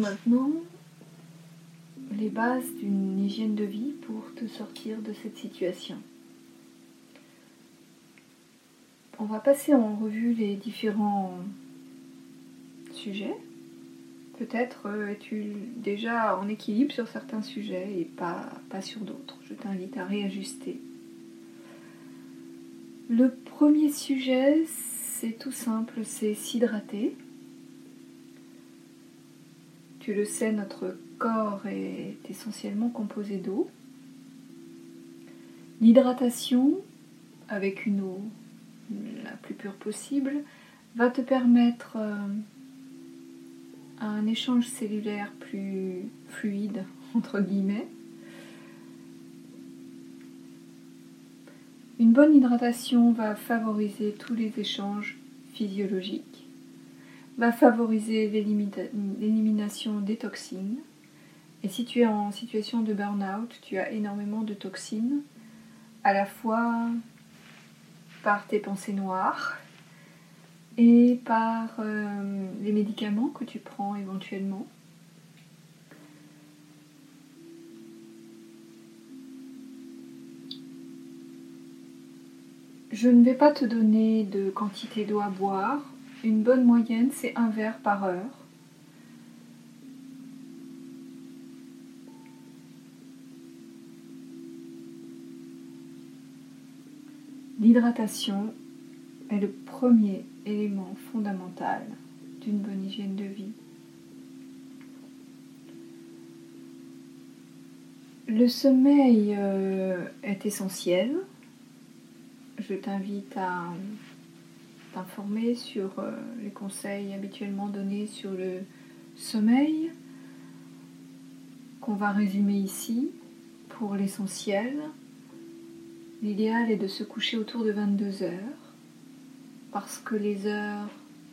maintenant les bases d'une hygiène de vie pour te sortir de cette situation. On va passer en revue les différents sujets. Peut-être euh, es-tu déjà en équilibre sur certains sujets et pas, pas sur d'autres. Je t'invite à réajuster. Le premier sujet, c'est tout simple, c'est s'hydrater. Tu le sais, notre corps est essentiellement composé d'eau. L'hydratation, avec une eau la plus pure possible, va te permettre euh, un échange cellulaire plus fluide, entre guillemets. Une bonne hydratation va favoriser tous les échanges physiologiques, va favoriser l'élimination des toxines. Et si tu es en situation de burn-out, tu as énormément de toxines, à la fois par tes pensées noires et par euh, les médicaments que tu prends éventuellement. Je ne vais pas te donner de quantité d'eau à boire. Une bonne moyenne, c'est un verre par heure. L'hydratation est le premier élément fondamental d'une bonne hygiène de vie. Le sommeil euh, est essentiel. Je t'invite à t'informer sur euh, les conseils habituellement donnés sur le sommeil qu'on va résumer ici pour l'essentiel. L'idéal est de se coucher autour de 22 heures parce que les heures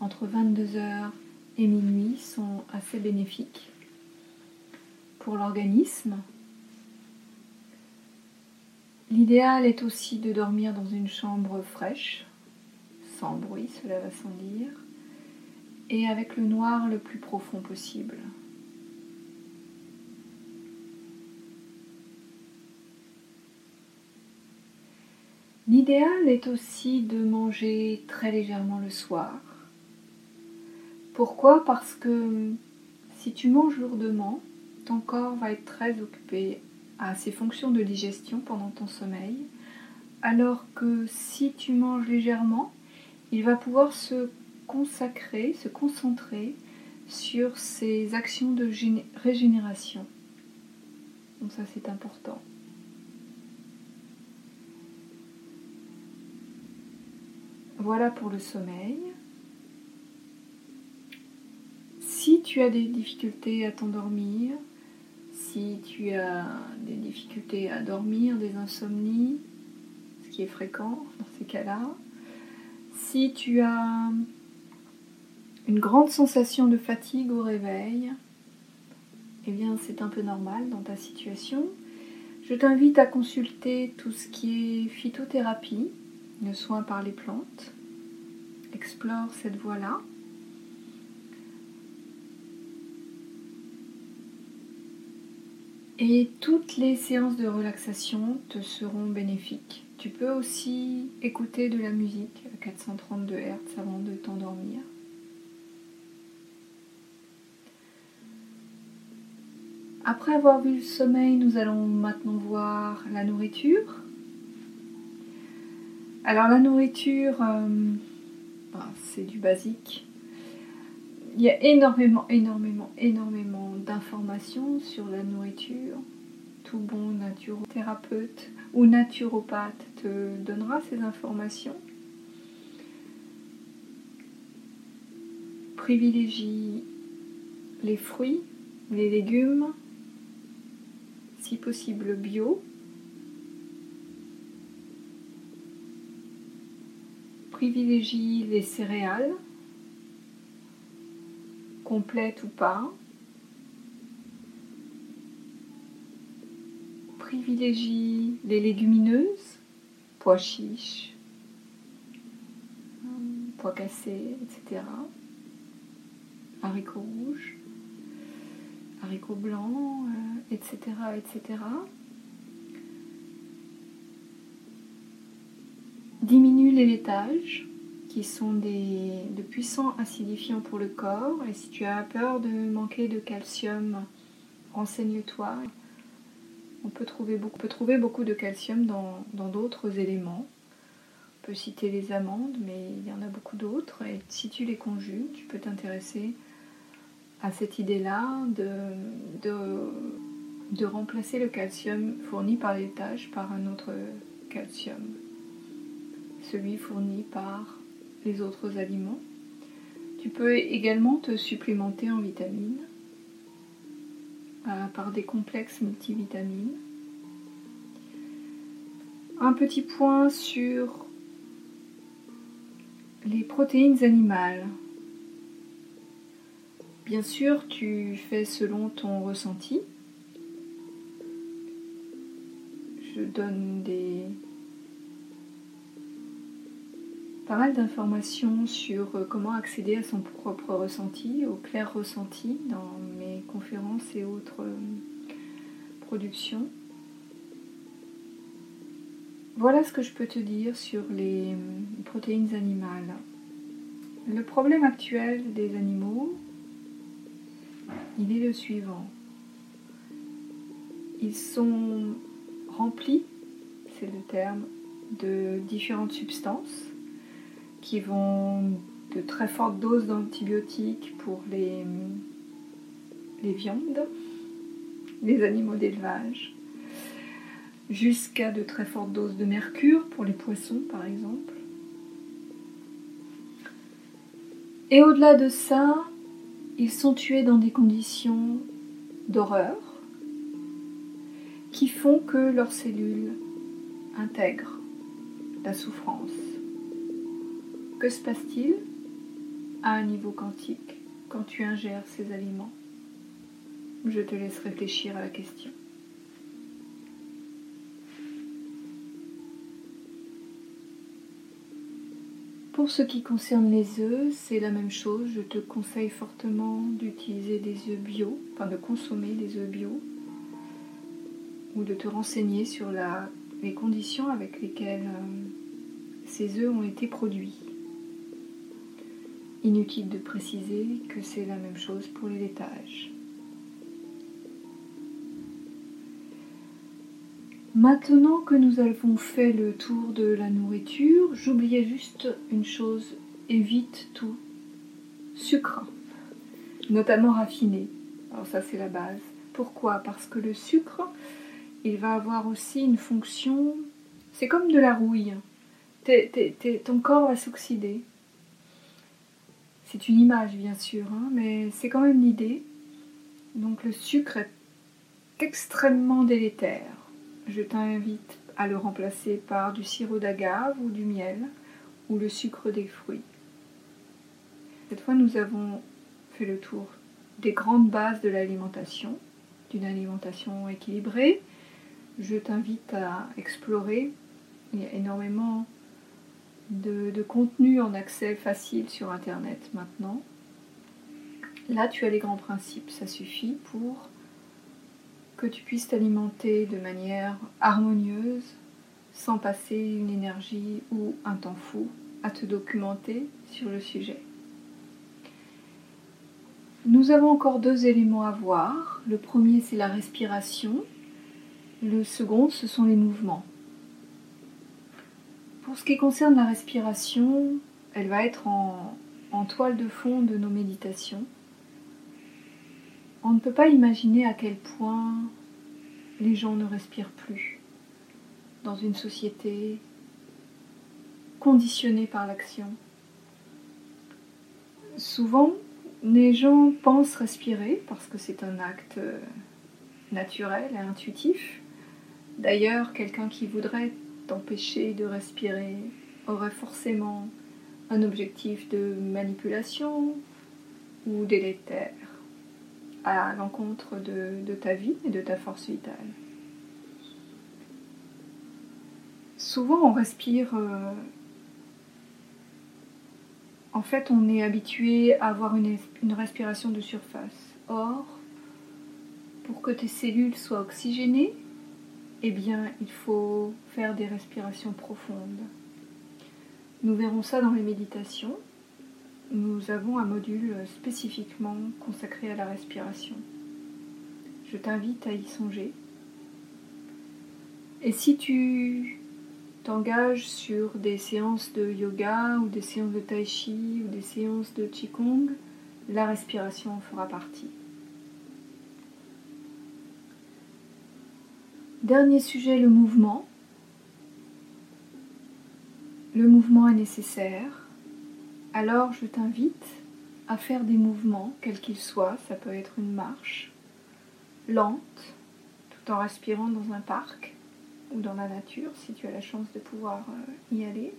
entre 22 heures et minuit sont assez bénéfiques pour l'organisme. L'idéal est aussi de dormir dans une chambre fraîche, sans bruit, cela va sans dire, et avec le noir le plus profond possible. L'idéal est aussi de manger très légèrement le soir. Pourquoi? Parce que si tu manges lourdement, ton corps va être très occupé à ses fonctions de digestion pendant ton sommeil, alors que si tu manges légèrement, il va pouvoir se consacrer, se concentrer sur ses actions de régénération. Donc ça c'est important. Voilà pour le sommeil. Si tu as des difficultés à t'endormir, si tu as des difficultés à dormir, des insomnies, ce qui est fréquent dans ces cas-là, si tu as une grande sensation de fatigue au réveil, eh bien c'est un peu normal dans ta situation. Je t'invite à consulter tout ce qui est phytothérapie, le soin par les plantes. Explore cette voie-là. Et toutes les séances de relaxation te seront bénéfiques. Tu peux aussi écouter de la musique 432 Hz avant de t'endormir. Après avoir vu le sommeil, nous allons maintenant voir la nourriture. Alors la nourriture, euh, bah, c'est du basique. Il y a énormément, énormément, énormément d'informations sur la nourriture. Tout bon naturothérapeute ou naturopathe te donnera ces informations. Privilégie les fruits, les légumes, si possible bio. Privilégie les céréales complète ou pas. Privilégie les légumineuses, pois chiches, pois cassés, etc. Haricots rouges. haricots blancs, etc., etc. Diminue les laitages, qui sont des, de puissants acidifiants pour le corps. Et si tu as peur de manquer de calcium, renseigne-toi. On peut trouver beaucoup, peut trouver beaucoup de calcium dans d'autres éléments. On peut citer les amandes, mais il y en a beaucoup d'autres. Et si tu les conjugues, tu peux t'intéresser à cette idée-là de, de, de, remplacer le calcium fourni par l'étage par un autre calcium, celui fourni par les autres aliments. Tu peux également te supplémenter en vitamines euh, par des complexes multivitamines. Un petit point sur les protéines animales. Bien sûr, tu fais selon ton ressenti. Je donne des pas mal d'informations sur euh, comment accéder à son propre ressenti, au clair ressenti dans mes conférences et autres euh, productions. Voilà ce que je peux te dire sur les euh, protéines animales. Le problème actuel des animaux, il est le suivant. Ils sont remplis, c'est le terme, de différentes substances qui vont de très fortes doses d'antibiotiques pour les, les viandes, les animaux d'élevage, jusqu'à de très fortes doses de mercure pour les poissons par exemple. Et au-delà de ça, ils sont tués dans des conditions d'horreur qui font que leurs cellules intègrent la souffrance. Que se passe-t-il à un niveau quantique quand tu ingères ces aliments? Je te laisse réfléchir à la question. Pour ce qui concerne les œufs, c'est la même chose. Je te conseille fortement d'utiliser des œufs bio, enfin de consommer des œufs bio, ou de te renseigner sur les conditions avec lesquelles euh, ces œufs ont été produits. Inutile de préciser que c'est la même chose pour les laitages. Maintenant que nous avons fait le tour de la nourriture, j'oubliais juste une chose, évite tout sucre, notamment raffiné. Alors ça c'est la base. Pourquoi? Parce que le sucre, il va avoir aussi une fonction, c'est comme de la rouille. ton corps va s'oxyder, c'est une image bien sûr, hein, mais c'est quand même l'idée. Donc le sucre est extrêmement délétère. Je t'invite à le remplacer par du sirop d'agave ou du miel ou le sucre des fruits. Cette fois, nous avons fait le tour des grandes bases de l'alimentation, d'une alimentation équilibrée. Je t'invite à explorer. Il y a énormément de, contenu en accès facile sur Internet maintenant. Là, tu as les grands principes, ça suffit pour que tu puisses t'alimenter de manière harmonieuse, sans passer une énergie ou un temps fou à te documenter sur le sujet. Nous avons encore deux éléments à voir. Le premier, c'est la respiration. Le second, ce sont les mouvements. Pour ce qui concerne la respiration, elle va être en, toile de fond de nos méditations. On ne peut pas imaginer à quel point les gens ne respirent plus dans une société conditionnée par l'action. Souvent, les gens pensent respirer parce que c'est un acte naturel et intuitif. D'ailleurs, quelqu'un qui voudrait t'empêcher de respirer aurait forcément un objectif de manipulation ou délétère à l'encontre de, ta vie et de ta force vitale. Souvent on respire... Euh, en fait on est habitué à avoir une, une respiration de surface. Or, pour que tes cellules soient oxygénées, eh bien, il faut faire des respirations profondes. Nous verrons ça dans les méditations. Nous avons un module spécifiquement consacré à la respiration. Je t'invite à y songer. Et si tu t'engages sur des séances de yoga ou des séances de tai chi ou des séances de qigong, la respiration en fera partie. Dernier sujet, le mouvement. Le mouvement est nécessaire. Alors je t'invite à faire des mouvements, quels qu'ils soient. Ça peut être une marche lente, tout en respirant dans un parc ou dans la nature, si tu as la chance de pouvoir euh, y aller.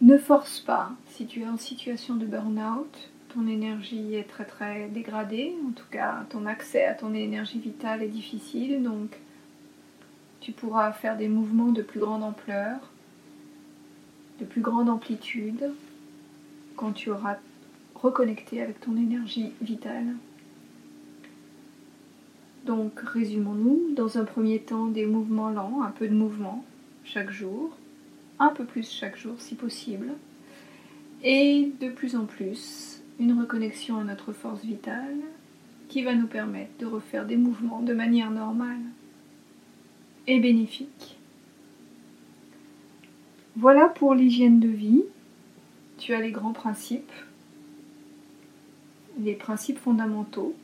Ne force pas si tu es en situation de burn-out ton énergie est très très dégradée, en tout cas ton accès à ton énergie vitale est difficile, donc tu pourras faire des mouvements de plus grande ampleur, de plus grande amplitude, quand tu auras reconnecté avec ton énergie vitale. Donc résumons-nous, dans un premier temps des mouvements lents, un peu de mouvement chaque jour, un peu plus chaque jour si possible, et de plus en plus une reconnexion à notre force vitale qui va nous permettre de refaire des mouvements de manière normale et bénéfique. Voilà pour l'hygiène de vie. Tu as les grands principes, les principes fondamentaux.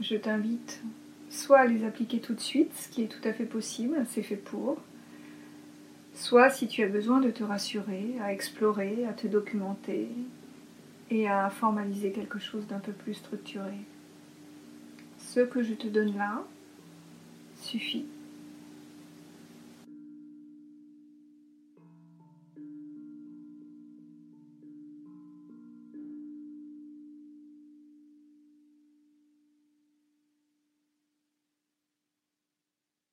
Je t'invite soit à les appliquer tout de suite, ce qui est tout à fait possible, c'est fait pour, soit si tu as besoin de te rassurer, à explorer, à te documenter, et à formaliser quelque chose d'un peu plus structuré. Ce que je te donne là suffit.